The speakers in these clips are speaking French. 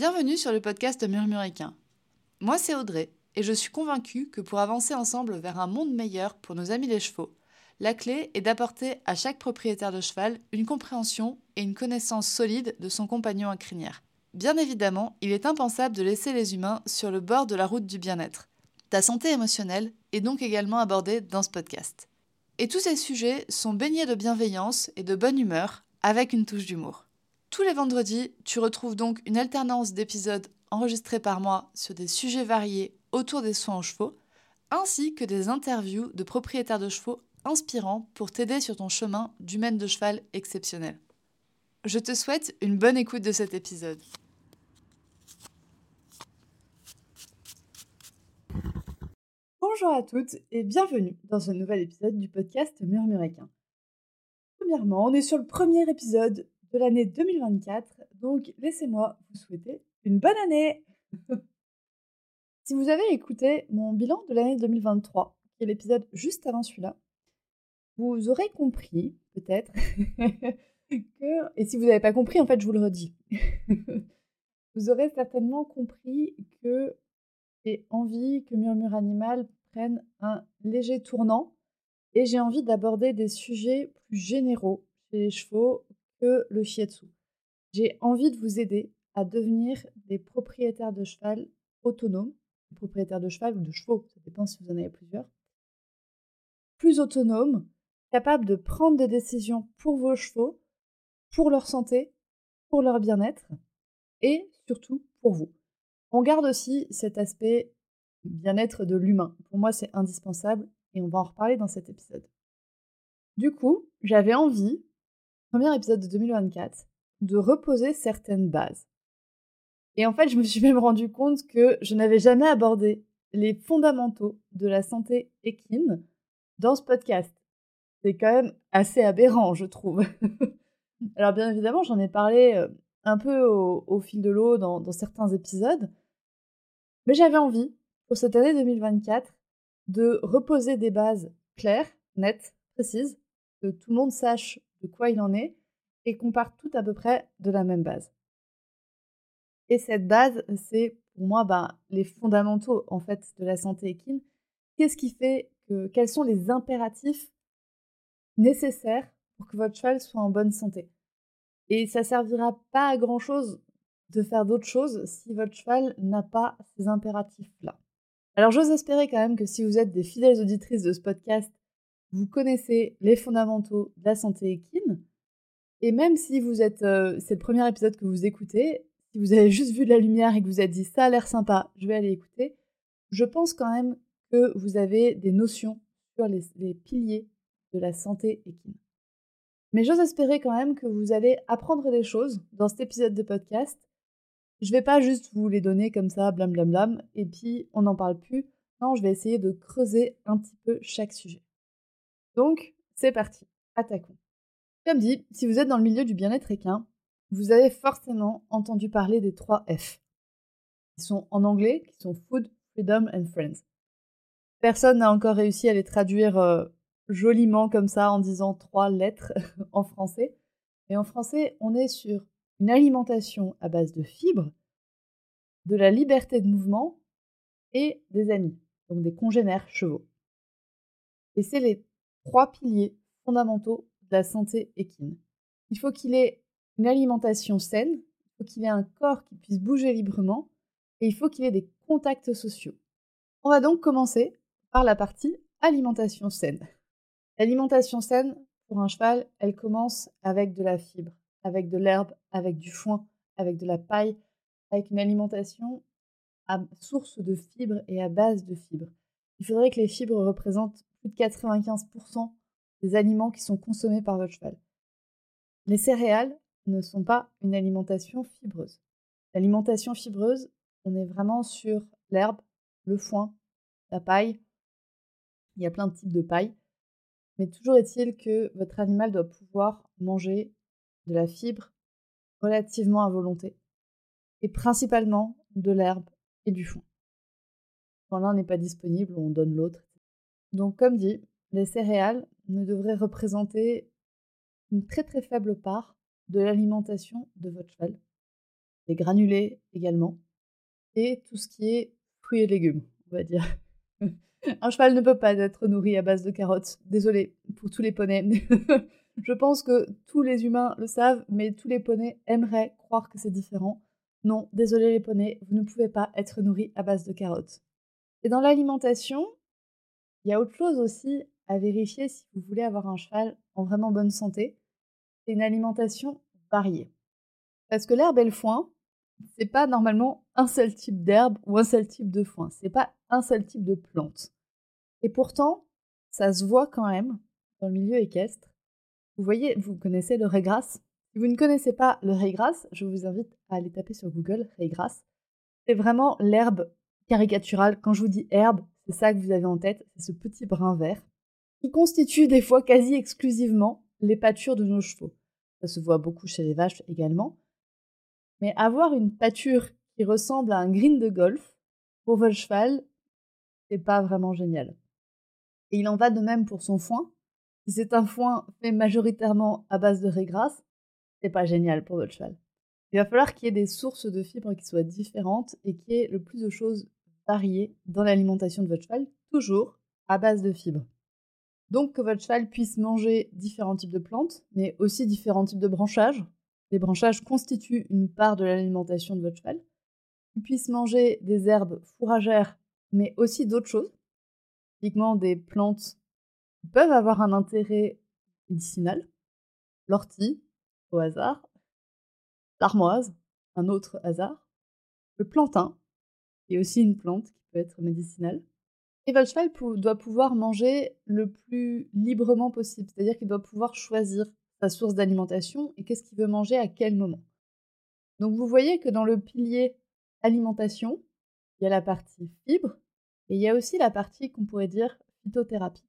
Bienvenue sur le podcast Murmuricain. Moi, c'est Audrey, et je suis convaincue que pour avancer ensemble vers un monde meilleur pour nos amis les chevaux, la clé est d'apporter à chaque propriétaire de cheval une compréhension et une connaissance solide de son compagnon à crinière. Bien évidemment, il est impensable de laisser les humains sur le bord de la route du bien-être. Ta santé émotionnelle est donc également abordée dans ce podcast. Et tous ces sujets sont baignés de bienveillance et de bonne humeur, avec une touche d'humour. Tous les vendredis, tu retrouves donc une alternance d'épisodes enregistrés par moi sur des sujets variés autour des soins aux chevaux, ainsi que des interviews de propriétaires de chevaux inspirants pour t'aider sur ton chemin d'humaine de cheval exceptionnel. Je te souhaite une bonne écoute de cet épisode. Bonjour à toutes et bienvenue dans ce nouvel épisode du podcast Murmuréquin. Premièrement, on est sur le premier épisode de l'année 2024, donc laissez-moi vous souhaiter une bonne année. Si vous avez écouté mon bilan de l'année 2023, qui est l'épisode juste avant celui-là, vous aurez compris, peut-être, que, et si vous n'avez pas compris, en fait, je vous le redis, vous aurez certainement compris que j'ai envie que Murmure Animal prenne un léger tournant et j'ai envie d'aborder des sujets plus généraux chez les chevaux le shiatsu. J'ai envie de vous aider à devenir des propriétaires de cheval autonomes, propriétaires de cheval ou de chevaux, ça dépend si vous en avez plusieurs, plus autonomes, capables de prendre des décisions pour vos chevaux, pour leur santé, pour leur bien-être et surtout pour vous. On garde aussi cet aspect bien-être de l'humain. Pour moi, c'est indispensable et on va en reparler dans cet épisode. Du coup, j'avais envie, premier épisode de 2024, de reposer certaines bases. Et en fait, je me suis même rendu compte que je n'avais jamais abordé les fondamentaux de la santé équine dans ce podcast. C'est quand même assez aberrant, je trouve. Alors bien évidemment, j'en ai parlé euh, un peu au, fil de l'eau dans, dans certains épisodes, mais j'avais envie, pour cette année 2024, de reposer des bases claires, nettes, précises, que tout le monde sache de quoi il en est, et qu'on parte tout à peu près de la même base. Et cette base, c'est pour moi bah, les fondamentaux en fait de la santé équine. Qu'est-ce qui fait que quels sont les impératifs nécessaires pour que votre cheval soit en bonne santé? Et ça servira pas à grand chose de faire d'autres choses si votre cheval n'a pas ces impératifs-là. Alors j'ose espérer quand même que si vous êtes des fidèles auditrices de ce podcast, vous connaissez les fondamentaux de la santé équine. Et même si vous êtes, euh, c'est le premier épisode que vous écoutez, si vous avez juste vu de la lumière et que vous êtes dit ça a l'air sympa, je vais aller écouter, je pense quand même que vous avez des notions sur les, piliers de la santé équine. Mais j'ose espérer quand même que vous allez apprendre des choses dans cet épisode de podcast je vais pas juste vous les donner comme ça, blam blam blam, et puis on n'en parle plus. Non, je vais essayer de creuser un petit peu chaque sujet. Donc, c'est parti, attaquons. Comme dit, si vous êtes dans le milieu du bien-être équin, vous avez forcément entendu parler des trois F, qui sont en anglais, qui sont Food, Freedom and Friends. Personne n'a encore réussi à les traduire euh, joliment comme ça en disant trois lettres en français. Et en français, on est sur une alimentation à base de fibres, de la liberté de mouvement et des amis, donc des congénères chevaux. Et c'est les trois piliers fondamentaux de la santé équine. Il faut qu'il ait une alimentation saine, il faut qu'il ait un corps qui puisse bouger librement et il faut qu'il ait des contacts sociaux. On va donc commencer par la partie alimentation saine. L'alimentation saine, pour un cheval, elle commence avec de la fibre avec de l'herbe, avec du foin, avec de la paille, avec une alimentation à source de fibres et à base de fibres. Il faudrait que les fibres représentent plus de 95% des aliments qui sont consommés par votre cheval. Les céréales ne sont pas une alimentation fibreuse. L'alimentation fibreuse, on est vraiment sur l'herbe, le foin, la paille. Il y a plein de types de paille. Mais toujours est-il que votre animal doit pouvoir manger de la fibre relativement à volonté, et principalement de l'herbe et du foin. Quand l'un n'est pas disponible, on donne l'autre. Donc comme dit, les céréales ne devraient représenter une très très faible part de l'alimentation de votre cheval. les granulés également, et tout ce qui est fruits et légumes, on va dire. Un cheval ne peut pas être nourri à base de carottes. Désolé pour tous les poneys. Je pense que tous les humains le savent, mais tous les poneys aimeraient croire que c'est différent. Non, désolé les poneys, vous ne pouvez pas être nourris à base de carottes. Et dans l'alimentation, il y a autre chose aussi à vérifier si vous voulez avoir un cheval en vraiment bonne santé. C'est une alimentation variée. Parce que l'herbe et le foin, c'est pas normalement un seul type d'herbe ou un seul type de foin. C'est pas un seul type de plante. Et pourtant, ça se voit quand même dans le milieu équestre. Vous voyez, vous connaissez le régras. Si vous ne connaissez pas le régras, je vous invite à aller taper sur Google régras. C'est vraiment l'herbe caricaturale. Quand je vous dis herbe, c'est ça que vous avez en tête, c'est ce petit brin vert qui constitue des fois quasi exclusivement les pâtures de nos chevaux. Ça se voit beaucoup chez les vaches également. Mais avoir une pâture qui ressemble à un green de golf, pour votre cheval, c'est pas vraiment génial. Et il en va de même pour son foin. Si c'est un foin fait majoritairement à base de régras, c'est pas génial pour votre cheval. Il va falloir qu'il y ait des sources de fibres qui soient différentes et qu'il y ait le plus de choses dans l'alimentation de votre cheval, toujours à base de fibres. Donc que votre cheval puisse manger différents types de plantes, mais aussi différents types de branchages. Les branchages constituent une part de l'alimentation de votre cheval. Qu'il puisse manger des herbes fourragères, mais aussi d'autres choses. Typiquement des plantes qui peuvent avoir un intérêt médicinal. L'ortie, au hasard. L'armoise, un autre hasard. Le plantain, qui est aussi une plante qui peut être médicinale. Et votre cheval doit pouvoir manger le plus librement possible, c'est-à-dire qu'il doit pouvoir choisir sa source d'alimentation et qu'est-ce qu'il veut manger à quel moment. Donc vous voyez que dans le pilier alimentation, il y a la partie fibre et il y a aussi la partie qu'on pourrait dire phytothérapie.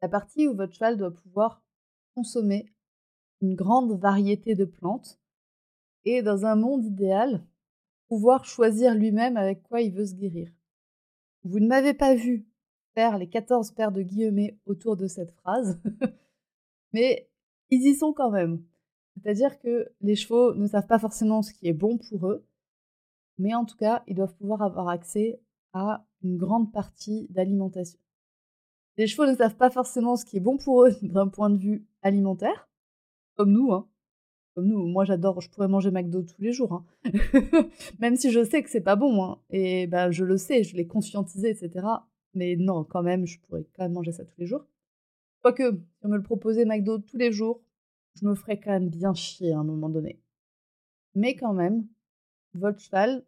La partie où votre cheval doit pouvoir consommer une grande variété de plantes et dans un monde idéal, pouvoir choisir lui-même avec quoi il veut se guérir. Vous ne m'avez pas vu faire les 14 paires de guillemets autour de cette phrase, mais ils y sont quand même. C'est-à-dire que les chevaux ne savent pas forcément ce qui est bon pour eux, mais en tout cas, ils doivent pouvoir avoir accès à une grande partie d'alimentation. Les chevaux ne savent pas forcément ce qui est bon pour eux d'un point de vue alimentaire, comme nous, hein. Comme nous, moi j'adore, je pourrais manger McDo tous les jours, hein. même si je sais que c'est pas bon, hein. et ben je le sais, je l'ai conscientisé, etc. Mais non, quand même, je pourrais quand même manger ça tous les jours. Quoique, si on me le proposait McDo tous les jours, je me ferais quand même bien chier à un moment donné. Mais quand même, cheval,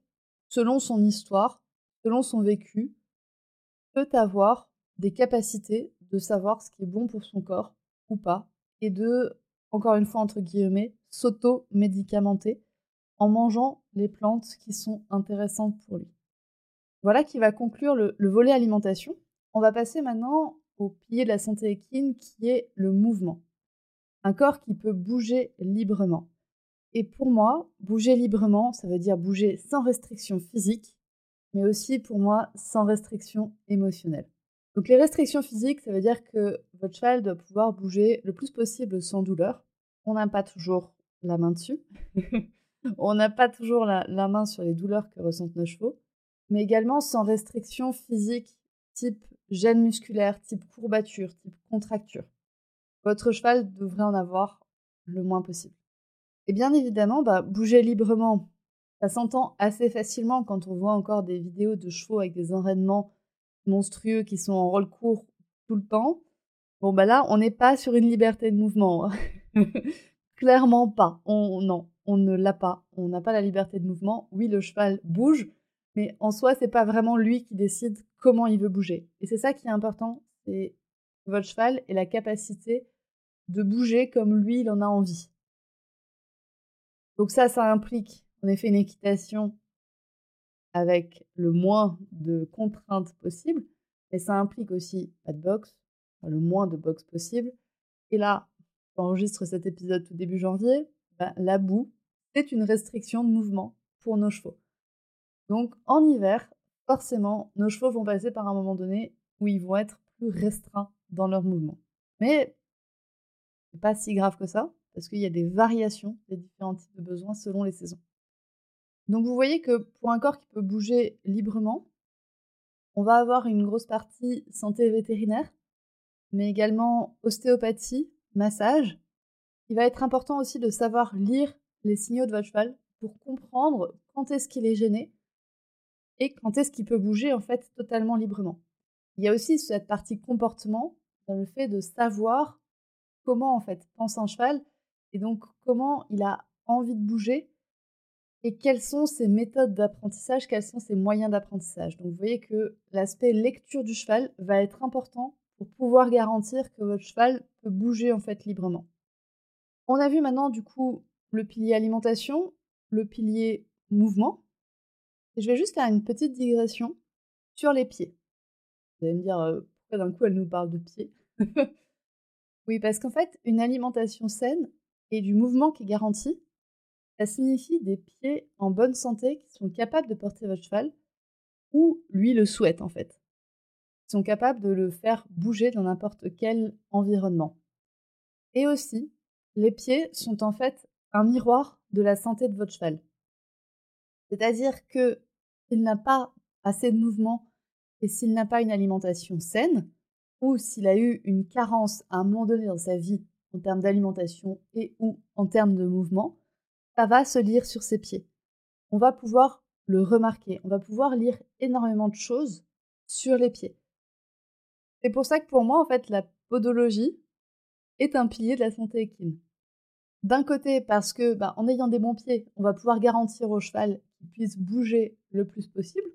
selon son histoire, selon son vécu, peut avoir des capacités de savoir ce qui est bon pour son corps ou pas, et de, encore une fois entre guillemets, s'auto-médicamenter en mangeant les plantes qui sont intéressantes pour lui. Voilà qui va conclure le, volet alimentation. On va passer maintenant au pilier de la santé équine qui est le mouvement. Un corps qui peut bouger librement. Et pour moi, bouger librement, ça veut dire bouger sans restriction physique, mais aussi pour moi sans restriction émotionnelle. Donc les restrictions physiques, ça veut dire que votre cheval doit pouvoir bouger le plus possible sans douleur. On n'a pas toujours la main dessus. on n'a pas toujours la, main sur les douleurs que ressentent nos chevaux, mais également sans restriction physique type gêne musculaire, type courbature, type contracture. Votre cheval devrait en avoir le moins possible. Et bien évidemment, bah, bouger librement, ça s'entend assez facilement quand on voit encore des vidéos de chevaux avec des enraînements monstrueux qui sont en rôle court tout le temps. Bon, bah là, on n'est pas sur une liberté de mouvement. Clairement pas. On, non, on ne l'a pas. On n'a pas la liberté de mouvement. Oui, le cheval bouge, mais en soi, c'est pas vraiment lui qui décide comment il veut bouger. Et c'est ça qui est important, c'est votre cheval et la capacité de bouger comme lui, il en a envie. Donc ça, ça implique en effet une équitation avec le moins de contraintes possibles, et ça implique aussi pas de boxe, le moins de boxe possible. Et là, j'enregistre cet épisode tout début janvier, ben, la boue, c'est une restriction de mouvement pour nos chevaux. Donc en hiver, forcément, nos chevaux vont passer par un moment donné où ils vont être plus restreints dans leur mouvement. Mais c'est pas si grave que ça, parce qu'il y a des variations des différents types de besoins selon les saisons. Donc vous voyez que pour un corps qui peut bouger librement, on va avoir une grosse partie santé vétérinaire, mais également ostéopathie, massage. Il va être important aussi de savoir lire les signaux de votre cheval pour comprendre quand est-ce qu'il est gêné et quand est-ce qu'il peut bouger en fait totalement librement. Il y a aussi cette partie comportement dans le fait de savoir comment en fait pense un cheval et donc comment il a envie de bouger et quelles sont ses méthodes d'apprentissage, quels sont ses moyens d'apprentissage. Donc vous voyez que l'aspect lecture du cheval va être important pour pouvoir garantir que votre cheval peut bouger en fait librement. On a vu maintenant du coup le pilier alimentation, le pilier mouvement. Et je vais juste faire une petite digression sur les pieds. Vous allez me dire pourquoi d'un coup elle nous parle de pieds? oui, parce qu'en fait, une alimentation saine et du mouvement qui est garanti, ça signifie des pieds en bonne santé qui sont capables de porter votre cheval, ou lui le souhaite en fait. Sont capables de le faire bouger dans n'importe quel environnement. Et aussi, les pieds sont en fait un miroir de la santé de votre cheval. C'est-à-dire que s'il n'a pas assez de mouvement et s'il n'a pas une alimentation saine, ou s'il a eu une carence à un moment donné dans sa vie en termes d'alimentation et ou en termes de mouvement, ça va se lire sur ses pieds. On va pouvoir le remarquer, on va pouvoir lire énormément de choses sur les pieds. C'est pour ça que pour moi, en fait, la podologie est un pilier de la santé équine. D'un côté, parce que, bah, en ayant des bons pieds, on va pouvoir garantir au cheval qu'il puisse bouger le plus possible.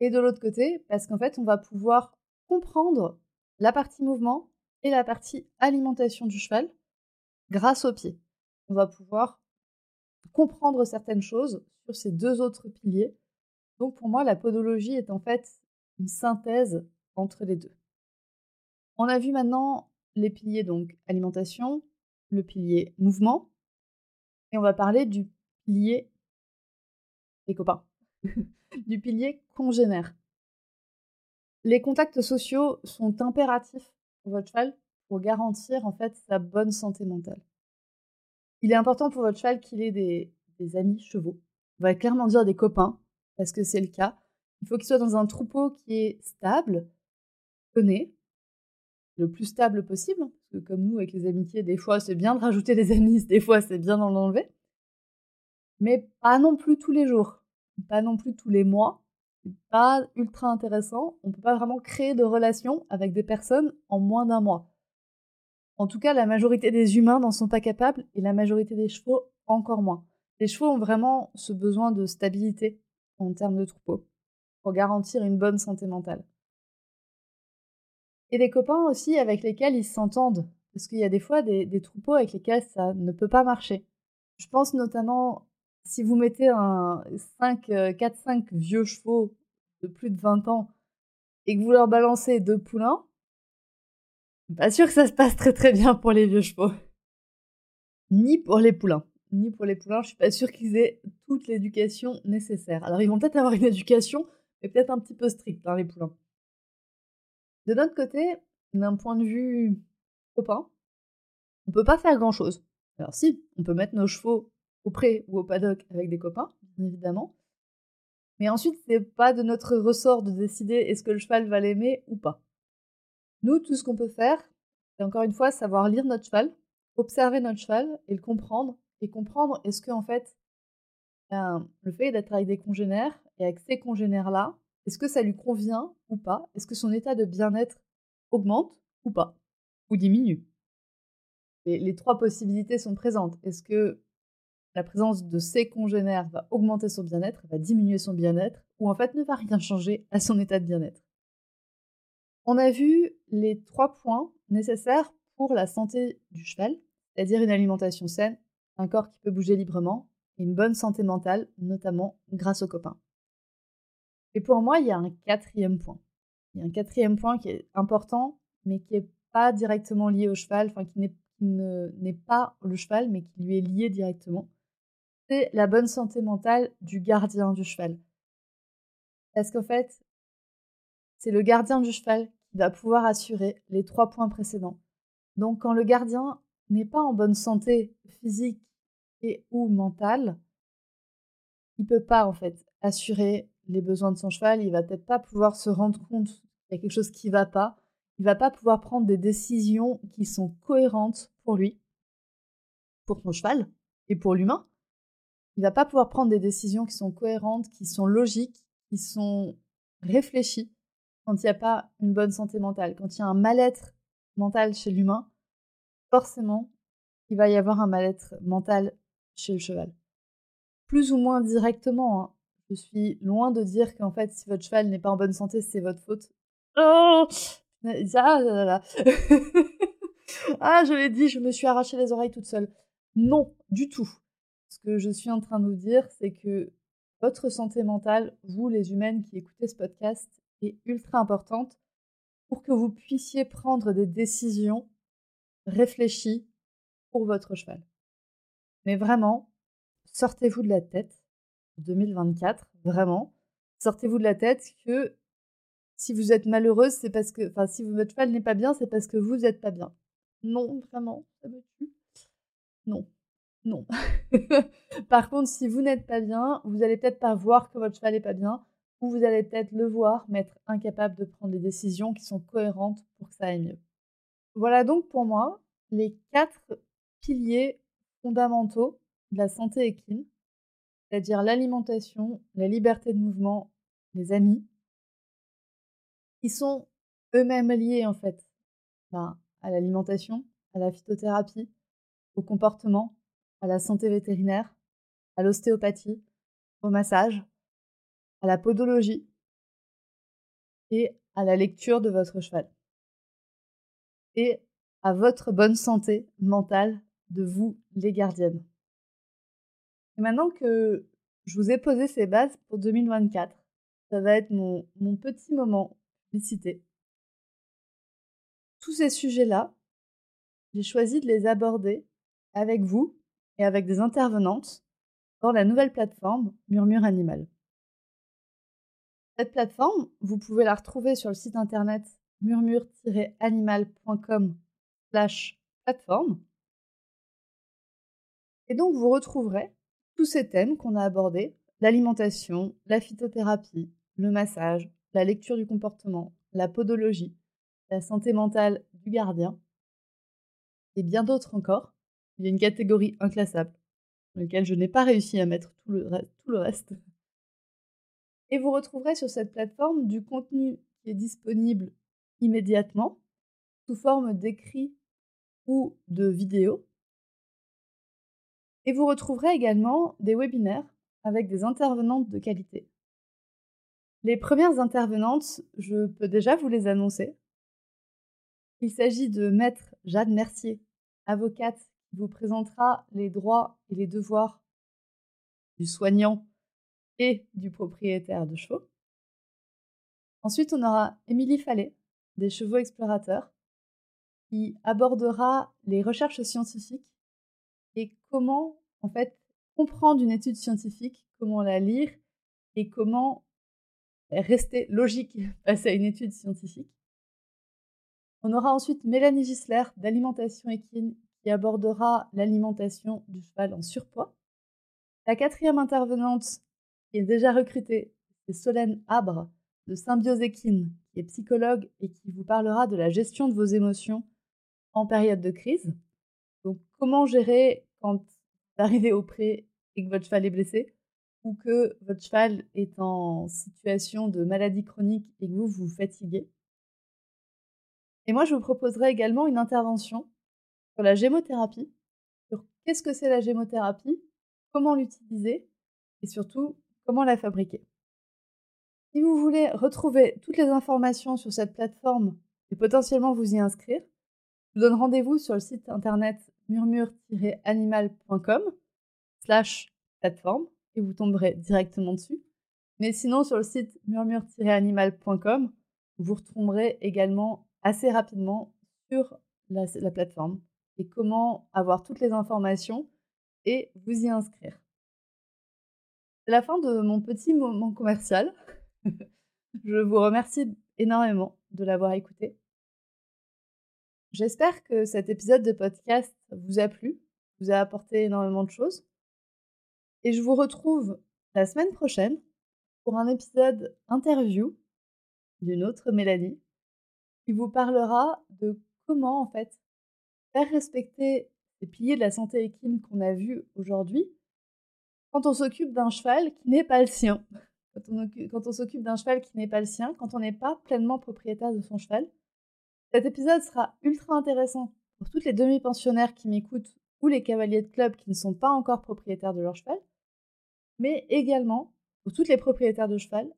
Et de l'autre côté, parce qu'en fait, on va pouvoir comprendre la partie mouvement et la partie alimentation du cheval grâce aux pieds. On va pouvoir comprendre certaines choses sur ces deux autres piliers. Donc pour moi, la podologie est en fait une synthèse entre les deux. On a vu maintenant les piliers donc alimentation, le pilier mouvement, et on va parler du pilier les copains, du pilier congénère. Les contacts sociaux sont impératifs pour votre cheval pour garantir en fait sa bonne santé mentale. Il est important pour votre cheval qu'il ait des, amis chevaux. On va clairement dire des copains, parce que c'est le cas. Il faut qu'il soit dans un troupeau qui est stable, le plus stable possible. Parce que comme nous, avec les amitiés, des fois c'est bien de rajouter des amis, des fois c'est bien d'en enlever. Mais pas non plus tous les jours, pas non plus tous les mois. pas ultra intéressant. On ne peut pas vraiment créer de relations avec des personnes en moins d'un mois. En tout cas, la majorité des humains n'en sont pas capables et la majorité des chevaux encore moins. Les chevaux ont vraiment ce besoin de stabilité en termes de troupeau pour garantir une bonne santé mentale. Et des copains aussi avec lesquels ils s'entendent, parce qu'il y a des fois des, troupeaux avec lesquels ça ne peut pas marcher. Je pense notamment si vous mettez un 5, 4-5 euh, vieux chevaux de plus de 20 ans et que vous leur balancez deux poulains, pas sûr que ça se passe très très bien pour les vieux chevaux. Ni pour les poulains. Ni pour les poulains, je suis pas sûre qu'ils aient toute l'éducation nécessaire. Alors ils vont peut-être avoir une éducation, mais peut-être un petit peu stricte, hein, les poulains. De notre côté, d'un point de vue copain, on peut pas faire grand-chose. Alors si, on peut mettre nos chevaux au pré ou au paddock avec des copains, bien évidemment. Mais ensuite, c'est pas de notre ressort de décider est-ce que le cheval va l'aimer ou pas. Nous, tout ce qu'on peut faire, c'est encore une fois savoir lire notre cheval, observer notre cheval et le comprendre. Et comprendre est-ce que, en fait, ben, le fait d'être avec des congénères et avec ces congénères-là, est-ce que ça lui convient ou pas? Est-ce que son état de bien-être augmente ou pas? Ou diminue? Les trois possibilités sont présentes. Est-ce que la présence de ces congénères va augmenter son bien-être, va diminuer son bien-être, ou en fait ne va rien changer à son état de bien-être? On a vu les trois points nécessaires pour la santé du cheval, c'est-à-dire une alimentation saine, un corps qui peut bouger librement et une bonne santé mentale, notamment grâce aux copains. Et pour moi, il y a un quatrième point. Il y a un quatrième point qui est important, mais qui n'est pas directement lié au cheval, enfin qui n'est pas le cheval, mais qui lui est lié directement. C'est la bonne santé mentale du gardien du cheval. Parce qu'en fait, c'est le gardien du cheval qui va pouvoir assurer les trois points précédents. Donc quand le gardien n'est pas en bonne santé physique et ou mentale, il peut pas en fait assurer les besoins de son cheval, il va peut-être pas pouvoir se rendre compte qu'il y a quelque chose qui va pas, il va pas pouvoir prendre des décisions qui sont cohérentes pour lui, pour son cheval et pour l'humain. Il va pas pouvoir prendre des décisions qui sont cohérentes, qui sont logiques, qui sont réfléchies quand il n'y a pas une bonne santé mentale, quand il y a un mal-être mental chez l'humain, forcément, il va y avoir un mal-être mental chez le cheval. Plus ou moins directement, hein. Je suis loin de dire qu'en fait, si votre cheval n'est pas en bonne santé, c'est votre faute. Oh ah, ah, je l'ai dit, je me suis arraché les oreilles toute seule. Non, du tout. Ce que je suis en train de vous dire, c'est que votre santé mentale, vous les humaines qui écoutez ce podcast, est ultra importante pour que vous puissiez prendre des décisions réfléchies pour votre cheval. Mais vraiment, sortez-vous de la tête, 2024, vraiment, sortez-vous de la tête que si vous êtes malheureuse, c'est parce que, enfin, si votre cheval n'est pas bien, c'est parce que vous n'êtes pas bien. Non, vraiment, ça me tue. Non, non. Par contre, si vous n'êtes pas bien, vous allez peut-être pas voir que votre cheval n'est pas bien, ou vous allez peut-être le voir, mais être incapable de prendre des décisions qui sont cohérentes pour que ça aille mieux. Voilà donc pour moi les quatre piliers fondamentaux de la santé équine, c'est-à-dire l'alimentation, la liberté de mouvement, les amis, qui sont eux-mêmes liés en fait ben, à l'alimentation, à la phytothérapie, au comportement, à la santé vétérinaire, à l'ostéopathie, au massage, à la podologie et à la lecture de votre cheval. Et à votre bonne santé mentale de vous, les gardiennes. Et maintenant que je vous ai posé ces bases pour 2024, ça va être mon, mon petit moment publicité. Tous ces sujets-là, j'ai choisi de les aborder avec vous et avec des intervenantes dans la nouvelle plateforme Murmure Animal. Cette plateforme, vous pouvez la retrouver sur le site internet murmure-animal.com slash plateforme. Et donc vous retrouverez tous ces thèmes qu'on a abordés, l'alimentation, la phytothérapie, le massage, la lecture du comportement, la podologie, la santé mentale du gardien, et bien d'autres encore. Il y a une catégorie inclassable, dans laquelle je n'ai pas réussi à mettre tout le, reste. Et vous retrouverez sur cette plateforme du contenu qui est disponible immédiatement, sous forme d'écrit ou de vidéo. Et vous retrouverez également des webinaires avec des intervenantes de qualité. Les premières intervenantes, je peux déjà vous les annoncer. Il s'agit de Maître Jade Mercier, avocate qui vous présentera les droits et les devoirs du soignant et du propriétaire de chevaux. Ensuite, on aura Émilie Fallet, des Chevaux Explorateurs, qui abordera les recherches scientifiques et comment, en fait, comprendre une étude scientifique, comment la lire et comment rester logique face à une étude scientifique. On aura ensuite Mélanie Gisler d'Alimentation Équine qui abordera l'alimentation du cheval en surpoids. La quatrième intervenante qui est déjà recrutée, c'est Solène Abre de Symbiose Équine, qui est psychologue et qui vous parlera de la gestion de vos émotions en période de crise. Comment gérer quand vous arrivez au pré et que votre cheval est blessé ou que votre cheval est en situation de maladie chronique et que vous vous fatiguez? Et moi, je vous proposerai également une intervention sur la gémothérapie, sur qu'est-ce que c'est la gémothérapie, comment l'utiliser et surtout comment la fabriquer. Si vous voulez retrouver toutes les informations sur cette plateforme et potentiellement vous y inscrire, je vous donne rendez-vous sur le site internet murmure-animal.com slash plateforme et vous tomberez directement dessus. Mais sinon, sur le site murmure-animal.com, vous retrouverez également assez rapidement sur la, la, plateforme et comment avoir toutes les informations et vous y inscrire. C'est la fin de mon petit moment commercial. Je vous remercie énormément de l'avoir écouté. J'espère que cet épisode de podcast vous a plu, vous a apporté énormément de choses. Et je vous retrouve la semaine prochaine pour un épisode interview d'une autre Mélanie qui vous parlera de comment en fait faire respecter les piliers de la santé équine qu'on a vus aujourd'hui quand on s'occupe d'un cheval qui n'est pas le sien. Quand on, s'occupe d'un cheval qui n'est pas le sien, quand on n'est pas pleinement propriétaire de son cheval. Cet épisode sera ultra intéressant pour toutes les demi-pensionnaires qui m'écoutent ou les cavaliers de club qui ne sont pas encore propriétaires de leur cheval, mais également pour toutes les propriétaires de cheval.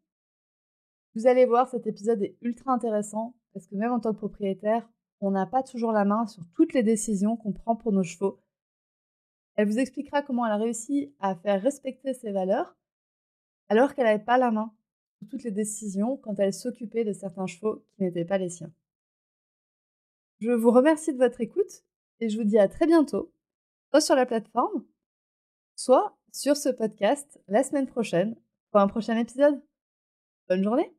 Vous allez voir, cet épisode est ultra intéressant parce que même en tant que propriétaire, on n'a pas toujours la main sur toutes les décisions qu'on prend pour nos chevaux. Elle vous expliquera comment elle a réussi à faire respecter ses valeurs alors qu'elle n'avait pas la main sur toutes les décisions quand elle s'occupait de certains chevaux qui n'étaient pas les siens. Je vous remercie de votre écoute et je vous dis à très bientôt, soit sur la plateforme, soit sur ce podcast la semaine prochaine pour un prochain épisode. Bonne journée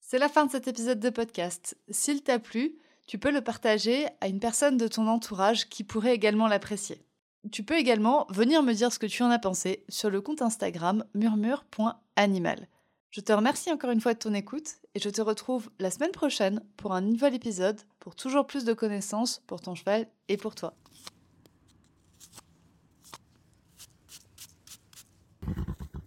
C'est la fin de cet épisode de podcast. S'il t'a plu, tu peux le partager à une personne de ton entourage qui pourrait également l'apprécier. Tu peux également venir me dire ce que tu en as pensé sur le compte Instagram murmure.animal. Je te remercie encore une fois de ton écoute et je te retrouve la semaine prochaine pour un nouvel épisode pour toujours plus de connaissances pour ton cheval et pour toi.